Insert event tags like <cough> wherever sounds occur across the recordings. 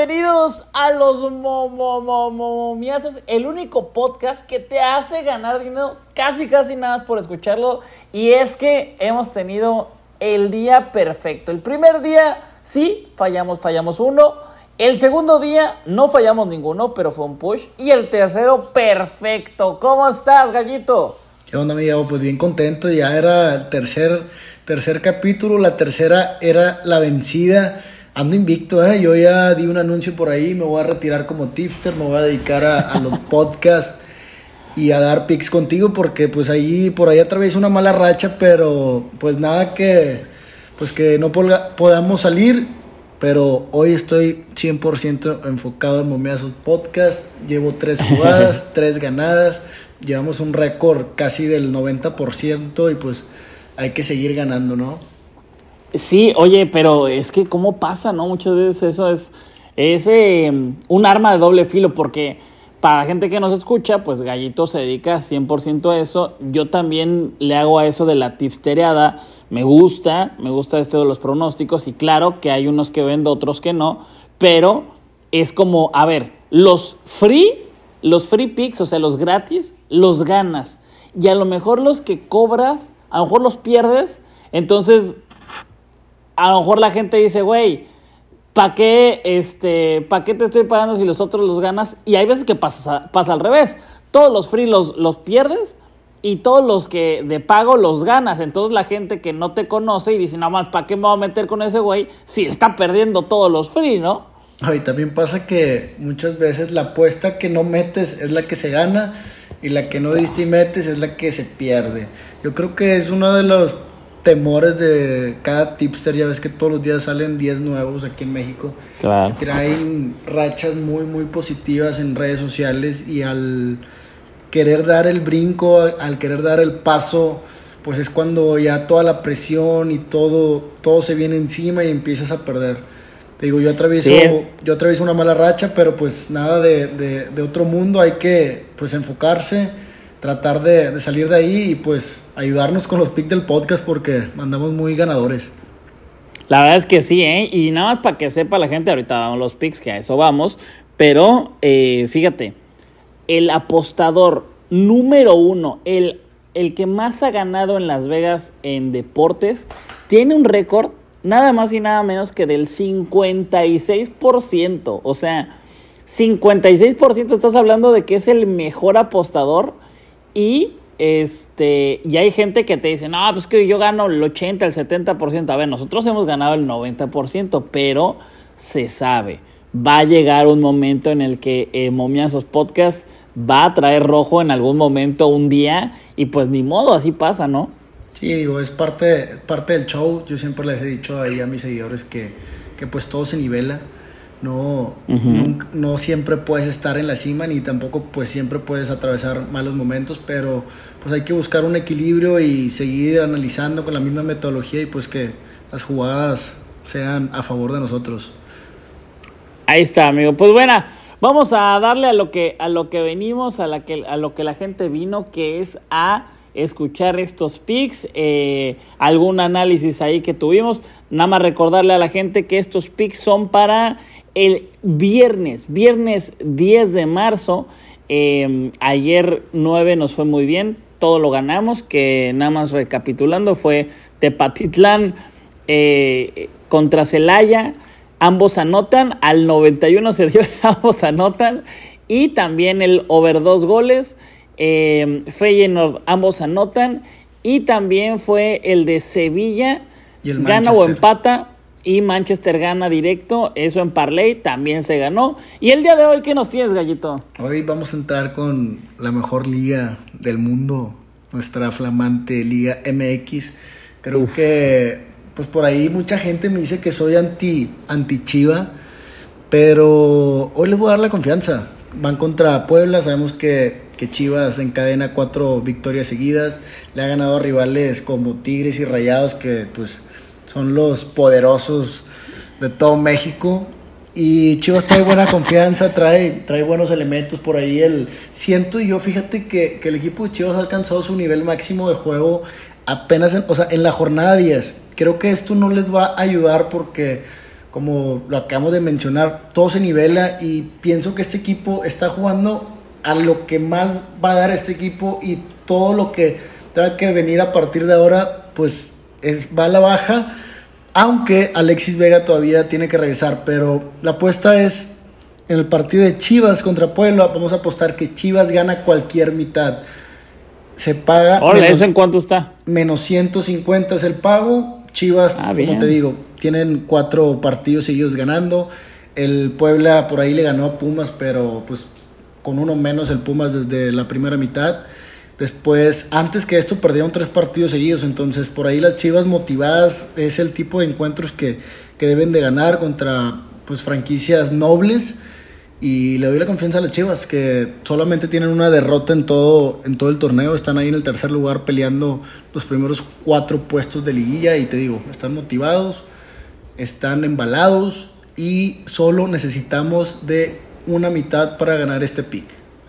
Bienvenidos a los Momomomomiazos, el único podcast que te hace ganar dinero casi casi nada por escucharlo. Y es que hemos tenido el día perfecto. El primer día sí, fallamos, fallamos uno. El segundo día no fallamos ninguno, pero fue un push. Y el tercero, perfecto. ¿Cómo estás, gallito? ¿Qué onda, amigo? Pues bien contento. Ya era el tercer, tercer capítulo. La tercera era la vencida. Ando invicto, ¿eh? Yo ya di un anuncio por ahí. Me voy a retirar como tipster. Me voy a dedicar a, los <laughs> podcasts y a dar pics contigo porque pues ahí por ahí atraviesa una mala racha, pero pues nada que pues que no podamos salir pero hoy estoy 100% enfocado en Momiazos Podcast. Llevo tres <laughs> jugadas, tres ganadas. Llevamos un récord casi del 90% y pues hay que seguir ganando, ¿no? Sí, oye, pero es que cómo pasa, ¿no? Muchas veces eso es, es em, un arma de doble filo porque para la gente que nos escucha, pues Gallito se dedica 100% a eso. Yo también le hago a eso de la tipstereada. Me gusta, me gusta este de los pronósticos y claro que hay unos que vendo, otros que no, pero es como, a ver, los free, los free picks, o sea, los gratis, los ganas. Y a lo mejor los que cobras, a lo mejor los pierdes. Entonces, a lo mejor la gente dice, güey, ¿para qué, este, ¿para qué te estoy pagando si los otros los ganas? Y hay veces que pasa, pasa al revés. Todos los free los, los pierdes y todos los que de pago los ganas. Entonces la gente que no te conoce y dice, no más, ¿para qué me voy a meter con ese güey si está perdiendo todos los free, no? Y también pasa que muchas veces la apuesta que no metes es la que se gana y la que no diste y metes es la que se pierde. Yo creo que es uno de los temores de cada tipster. Ya ves que todos los días salen 10 nuevos aquí en México. Claro. Traen rachas muy, muy positivas en redes sociales y al querer dar el brinco, al querer dar el paso, pues es cuando ya toda la presión y todo, todo se viene encima y empiezas a perder. Te digo, yo atravieso, yo atravieso una mala racha, pero pues nada de, de otro mundo, hay que pues enfocarse tratar de, salir de ahí y pues ayudarnos con los picks del podcast porque andamos muy ganadores. La verdad es que sí, ¿eh? Y nada más para que sepa la gente, ahorita damos los picks, que a eso vamos, pero eh, fíjate, el apostador número uno, el, el que más ha ganado en Las Vegas en deportes, tiene un récord nada más y nada menos que del 56%. O sea, 56% estás hablando de que es el mejor apostador y este, y hay gente que te dice, no, pues que yo gano el 80, el 70%. A ver, nosotros hemos ganado el 90%, pero se sabe. Va a llegar un momento en el que eh, Momiazos Podcast va a traer rojo en algún momento, un día, y pues ni modo, así pasa, ¿no? Sí, digo, es parte, parte del show. Yo siempre les he dicho ahí a mis seguidores que, que pues todo se nivela no, no, siempre puedes estar en la cima ni tampoco pues siempre puedes atravesar malos momentos, pero pues hay que buscar un equilibrio y seguir analizando con la misma metodología y pues que las jugadas sean a favor de nosotros. Ahí está, amigo. Pues bueno, vamos a darle a lo que a lo que venimos, a la que a lo que la gente vino, que es a escuchar estos pics, eh, algún análisis ahí que tuvimos. Nada más recordarle a la gente que estos pics son para el viernes, viernes 10 de marzo. Em, ayer 9 nos fue muy bien, todo lo ganamos, que nada más recapitulando fue Tepatitlán eh, contra Celaya, ambos anotan, al 91 se dio, <laughs> ambos anotan, y también el over dos goles, eh, Feyenoord, ambos anotan, y también fue el de Sevilla, gana o empata, y Manchester gana directo, eso en Parley también se ganó. Y el día de hoy, ¿qué nos tienes, Gallito? Hoy vamos a entrar con la mejor liga del mundo, nuestra flamante Liga MX. Creo que, pues por ahí mucha gente me dice que soy anti, anti Chiva, pero hoy les voy a dar la confianza. Van contra Puebla, sabemos que, que Chivas encadena cuatro victorias seguidas, le ha ganado a rivales como Tigres y Rayados que pues son los poderosos de todo México. Y Chivas trae buena <laughs> confianza, trae, trae buenos elementos por ahí. El, siento yo, fíjate que, que, el equipo de Chivas ha alcanzado su nivel máximo de juego apenas en, o sea, en la jornada 10. Creo que esto no les va a ayudar porque como lo acabamos de mencionar, todo se nivela y pienso que este equipo está jugando a lo que más va a dar este equipo y todo lo que tenga que venir a partir de ahora, pues es, va a la baja, aunque Alexis Vega todavía tiene que regresar, pero la apuesta es en el partido de Chivas contra Puebla, vamos a apostar que Chivas gana cualquier mitad. Se paga... Hola, ¿eso en cuánto está? Menos 150 es el pago. Chivas, ah, como te digo, tienen cuatro partidos seguidos ganando. El Puebla por ahí le ganó a Pumas, pero pues con uno menos el Pumas desde la primera mitad. Después, antes que esto, perdieron tres partidos seguidos. Entonces, por ahí las Chivas motivadas es el tipo de encuentros que, que deben de ganar contra pues franquicias nobles. Y le doy la confianza a las Chivas, que solamente tienen una derrota en todo, en todo el torneo. Están ahí en el tercer lugar peleando los primeros cuatro puestos de liguilla. Y te digo, están motivados, están embalados y solo necesitamos de una mitad para ganar este pick.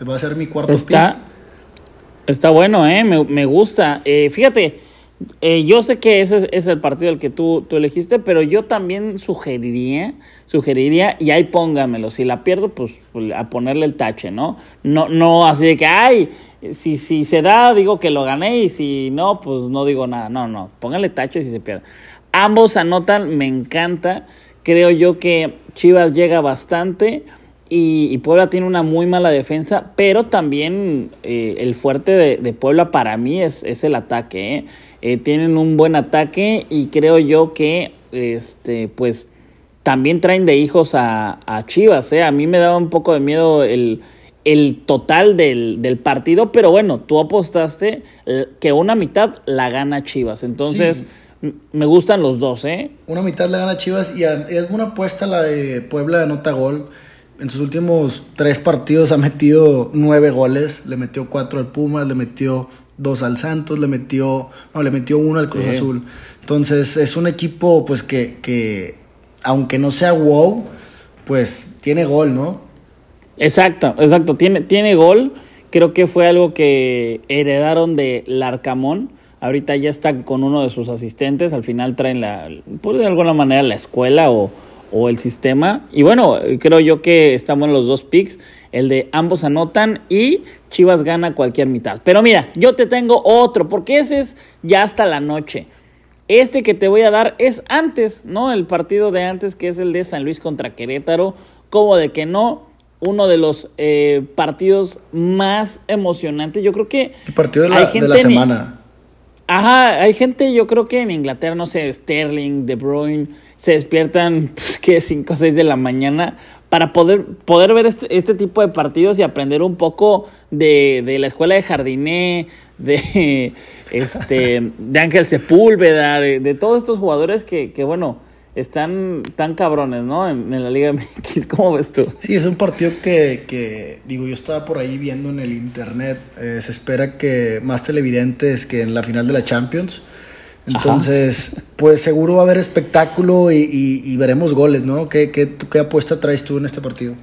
Va a ser mi cuarto está, pick. Está bueno, ¿eh? me, gusta. Eh, fíjate, eh, yo sé que ese es el partido el que tú, tú elegiste, pero yo también sugeriría, sugeriría, y ahí póngamelo, si la pierdo, pues, pues, a ponerle el tache, ¿no? No, no así de que, ay, si, si se da, digo que lo gané, y si no, pues no digo nada. No, no, póngale tache si se pierde. Ambos anotan, me encanta. Creo yo que Chivas llega bastante. Y, Puebla tiene una muy mala defensa, pero también eh, el fuerte de, Puebla para mí es, es el ataque. ¿eh? Eh, tienen un buen ataque y creo yo que este pues también traen de hijos a, Chivas. A mí me daba un poco de miedo el, el total del, del, partido, pero bueno, tú apostaste que una mitad la gana Chivas. Entonces... Me gustan los dos, ¿eh? Una mitad la gana Chivas y es una apuesta la de Puebla anota gol en sus últimos tres partidos ha metido nueve goles. Le metió cuatro al Pumas, le metió dos al Santos, le metió, no, le metió uno al Cruz Azul. Entonces es un equipo pues que, que, aunque no sea wow, pues tiene gol, ¿no? Exacto, exacto, tiene, tiene gol. Creo que fue algo que heredaron de Larcamón. Ahorita ya está con uno de sus asistentes. Al final traen la, pues de alguna manera la escuela o, o el sistema. Y bueno, creo yo que estamos en los dos picks. El de ambos anotan y Chivas gana cualquier mitad. Pero mira, yo te tengo otro, porque ese es ya hasta la noche. Este que te voy a dar es antes, ¿no? El partido de antes, que es el de San Luis contra Querétaro. Como de que no, uno de los eh, partidos más emocionantes. Yo creo que. El partido de la, de la semana. Ajá, hay gente, yo creo que en Inglaterra, no sé, Sterling, De Bruyne se despiertan, <laughs> pues, que 5 o 6 de la mañana para poder, poder ver este, este, tipo de partidos y aprender un poco de, de la escuela de Jardiné, de, <laughs> este, de Ángel Sepúlveda, de, de todos estos jugadores que, que, bueno, están tan cabrones, ¿no? En, la Liga MX, ¿cómo ves tú? Sí, es un partido que, que digo, yo estaba por ahí viendo en el internet, eh, se espera que más televidentes que en la final de la Champions, entonces, pues seguro va a haber espectáculo y, veremos goles, ¿no? ¿Qué, qué, ¿Qué, apuesta traes tú en este partido?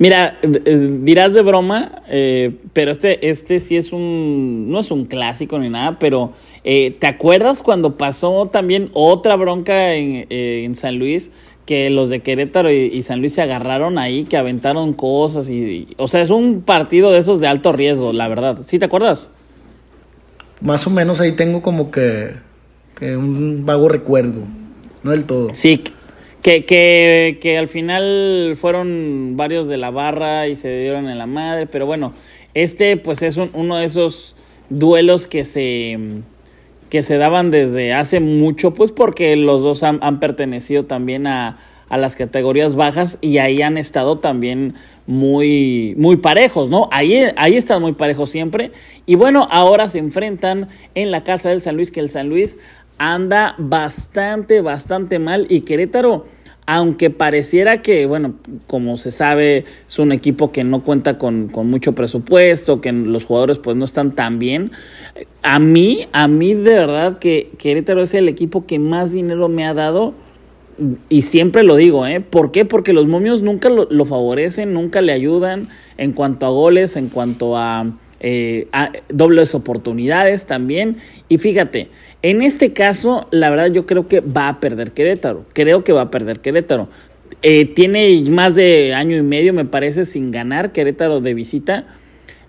Mira, eh, dirás de broma, eh, pero este, este sí es un, no es un clásico ni nada, pero eh, ¿te acuerdas cuando pasó también otra bronca en, San Luis? que los de Querétaro y, San Luis se agarraron ahí, que aventaron cosas y, o sea, es un partido de esos de alto riesgo, la verdad. ¿Sí te acuerdas? más o menos ahí tengo como que, un vago recuerdo, no del todo. Sí, que, que, que al final fueron varios de la barra y se dieron en la madre, pero bueno, este pues es uno de esos duelos que se que se daban desde hace mucho, pues porque los dos han, han pertenecido también a, a las categorías bajas y ahí han estado también muy, muy parejos, ¿no? Ahí están muy parejos siempre. Y bueno, ahora se enfrentan en la casa del San Luis, que el San Luis anda bastante, bastante mal y Querétaro aunque pareciera que, bueno, como se sabe, es un equipo que no cuenta con, con, mucho presupuesto, que los jugadores pues no están tan bien. A mí, a mí de verdad que Querétaro es el equipo que más dinero me ha dado y siempre lo digo, ¿eh? ¿Por qué? Porque los momios nunca lo, favorecen, nunca le ayudan en cuanto a goles, en cuanto a, eh, a, dobles oportunidades también. Y fíjate, En este caso, la verdad yo creo que va a perder Querétaro. Creo que va a perder Querétaro. Eh, tiene más de año y medio, me parece, sin ganar Querétaro de visita.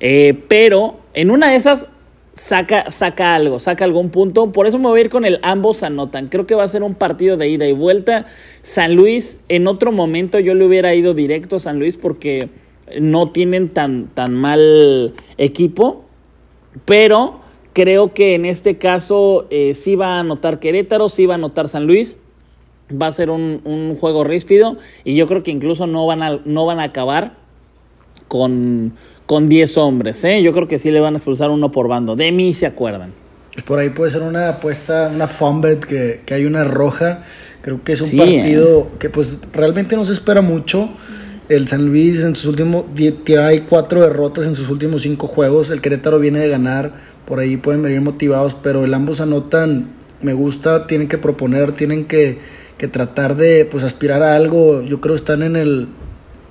Eh, pero en una de esas saca, saca algo, saca algún punto. Por eso me voy a ir con el ambos anotan. Creo que va a ser un partido de ida y vuelta. San Luis, en otro momento yo le hubiera ido directo a San Luis porque no tienen tan, tan mal equipo. Pero creo que en este caso eh, sí va a anotar Querétaro, sí va a anotar San Luis. Va a ser un, un juego ríspido y yo creo que incluso no van a, no van a acabar con, con 10 hombres. ¿eh? Yo creo que sí le van a expulsar uno por bando. De mí se acuerdan. Por ahí puede ser una apuesta, una fumbet que, que hay una roja. Creo que es un partido que pues realmente no se espera mucho. El San Luis en sus últimos hay cuatro derrotas en sus últimos cinco juegos. El Querétaro viene de ganar. Por ahí pueden venir motivados, pero el ambos anotan. Me gusta, tienen que proponer, tienen que, que tratar de pues aspirar a algo. Yo creo que están en el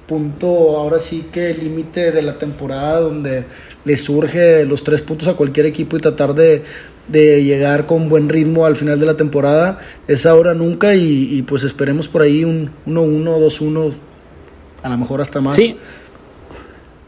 punto, ahora sí que límite de la temporada donde le surge los tres puntos a cualquier equipo y tratar de, de llegar con buen ritmo al final de la temporada. Es ahora nunca y, pues esperemos por ahí un 1-1, 2-1, a lo mejor hasta más. Sí.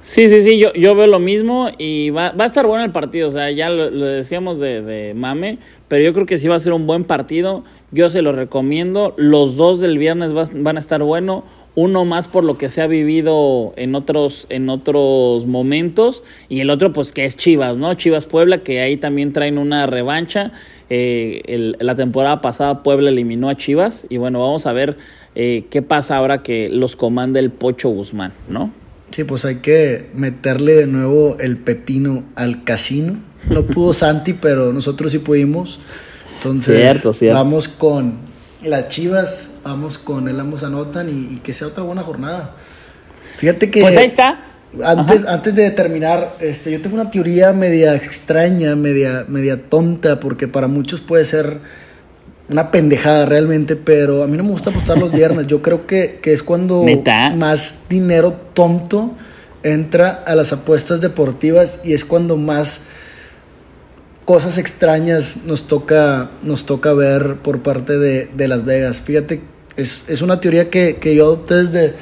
Sí, sí, yo, yo veo lo mismo y va, va a estar bueno el partido, o sea, ya lo, decíamos de, de, mame, pero yo creo que sí va a ser un buen partido, yo se lo recomiendo, los dos del viernes van a estar bueno, uno más por lo que se ha vivido en otros, en otros momentos, y el otro pues que es Chivas, ¿no? Chivas Puebla, que ahí también traen una revancha. Eh, la temporada pasada Puebla eliminó a Chivas, y bueno, vamos a ver eh, qué pasa ahora que los comanda el Pocho Guzmán, ¿no? Sí, pues hay que meterle de nuevo el pepino al casino. No pudo <laughs> Santi, pero nosotros sí pudimos. Entonces, vamos con las Chivas vamos con el ambos anotan y, que sea otra buena jornada. Fíjate que... Pues ahí está. Antes, antes de terminar, este, yo tengo una teoría media extraña, media, media tonta, porque para muchos puede ser una pendejada realmente, pero a mí no me gusta apostar los viernes. Yo creo que, que es cuando más dinero tonto entra a las apuestas deportivas y es cuando más cosas extrañas nos toca, nos toca ver por parte de, de Las Vegas. Fíjate es, es una teoría que, que, yo adopté desde,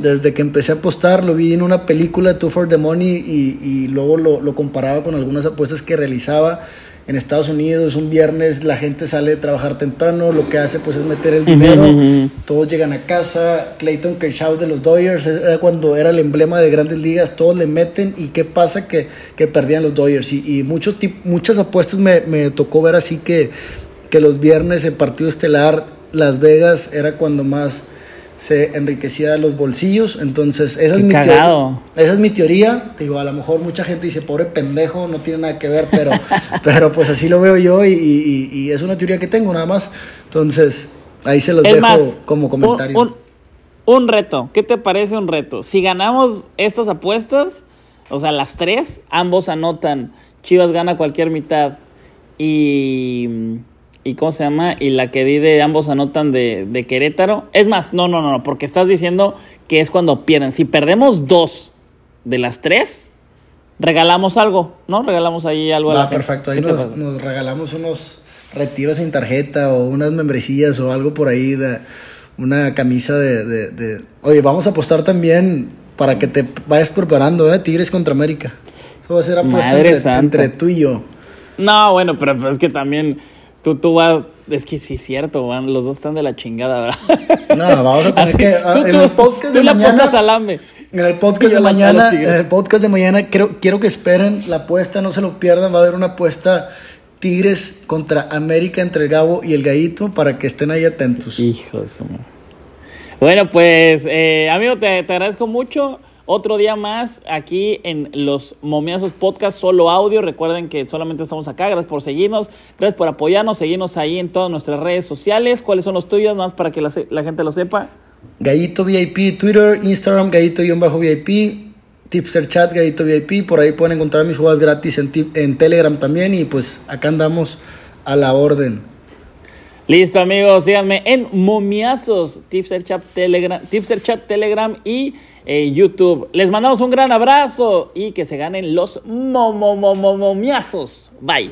desde que empecé a apostar, lo vi en una película, Two for the Money, y, y luego lo, lo, comparaba con algunas apuestas que realizaba en Estados Unidos. Un viernes la gente sale de trabajar temprano, lo que hace pues es meter el dinero, todos llegan a casa. Clayton Kershaw de los Dodgers era cuando era el emblema de grandes ligas, todos le meten y qué pasa que, que perdían los Dodgers. Y, y muchos, muchas apuestas me, me tocó ver así que, que los viernes el partido estelar las Vegas era cuando más se enriquecía los bolsillos. Entonces, esa es, mi teoría, esa es mi teoría. Digo, a lo mejor mucha gente dice, pobre pendejo, no tiene nada que ver, pero, <laughs> pero pues así lo veo yo y, es una teoría que tengo nada más. Entonces, ahí se los dejo como comentario. Un, reto, ¿qué te parece un reto? Si ganamos estas apuestas, o sea, las tres, ambos anotan, Chivas gana cualquier mitad y y cómo se llama y la que di de ambos anotan de, de, Querétaro. Es más, no, no, no, porque estás diciendo que es cuando pierden. Si perdemos dos de las tres, regalamos algo, ¿no? Regalamos ahí algo. Ah, perfecto. Ahí nos, nos, regalamos unos retiros sin tarjeta o unas membresías o algo por ahí de una camisa de, de, Oye, vamos a apostar también para que te vayas preparando, ¿eh? Tigres contra América. Eso va a ser apuesta entre, entre, tú y yo. No, bueno, pero pues es que también Tú, tú vas, es que sí es cierto, van, los dos están de la chingada, ¿verdad? No, vamos a tener <laughs> que, ah, en el podcast de mañana, En el podcast de mañana, en el podcast de mañana, quiero, quiero que esperen la apuesta, no se lo pierdan, va a haber una apuesta Tigres contra América entre el Gabo y el Gallito para que estén ahí atentos. Hijo de su Bueno, pues, eh, amigo, te, te agradezco mucho. Otro día más aquí en los Momiazos Podcast, solo audio. Recuerden que solamente estamos acá. Gracias por seguirnos, gracias por apoyarnos. Seguirnos ahí en todas nuestras redes sociales. ¿Cuáles son los tuyos? Más para que la, gente lo sepa. Gallito VIP, Twitter, Instagram, Gallito-VIP, Tipster Chat, Gallito VIP. Por ahí pueden encontrar mis jugadas gratis en, en Telegram también. Y pues acá andamos a la orden. Listo, amigos, síganme en Momiazos, Tipster Chat Telegram, Chat Telegram y YouTube. Les mandamos un gran abrazo y que se ganen los momiazos. Bye.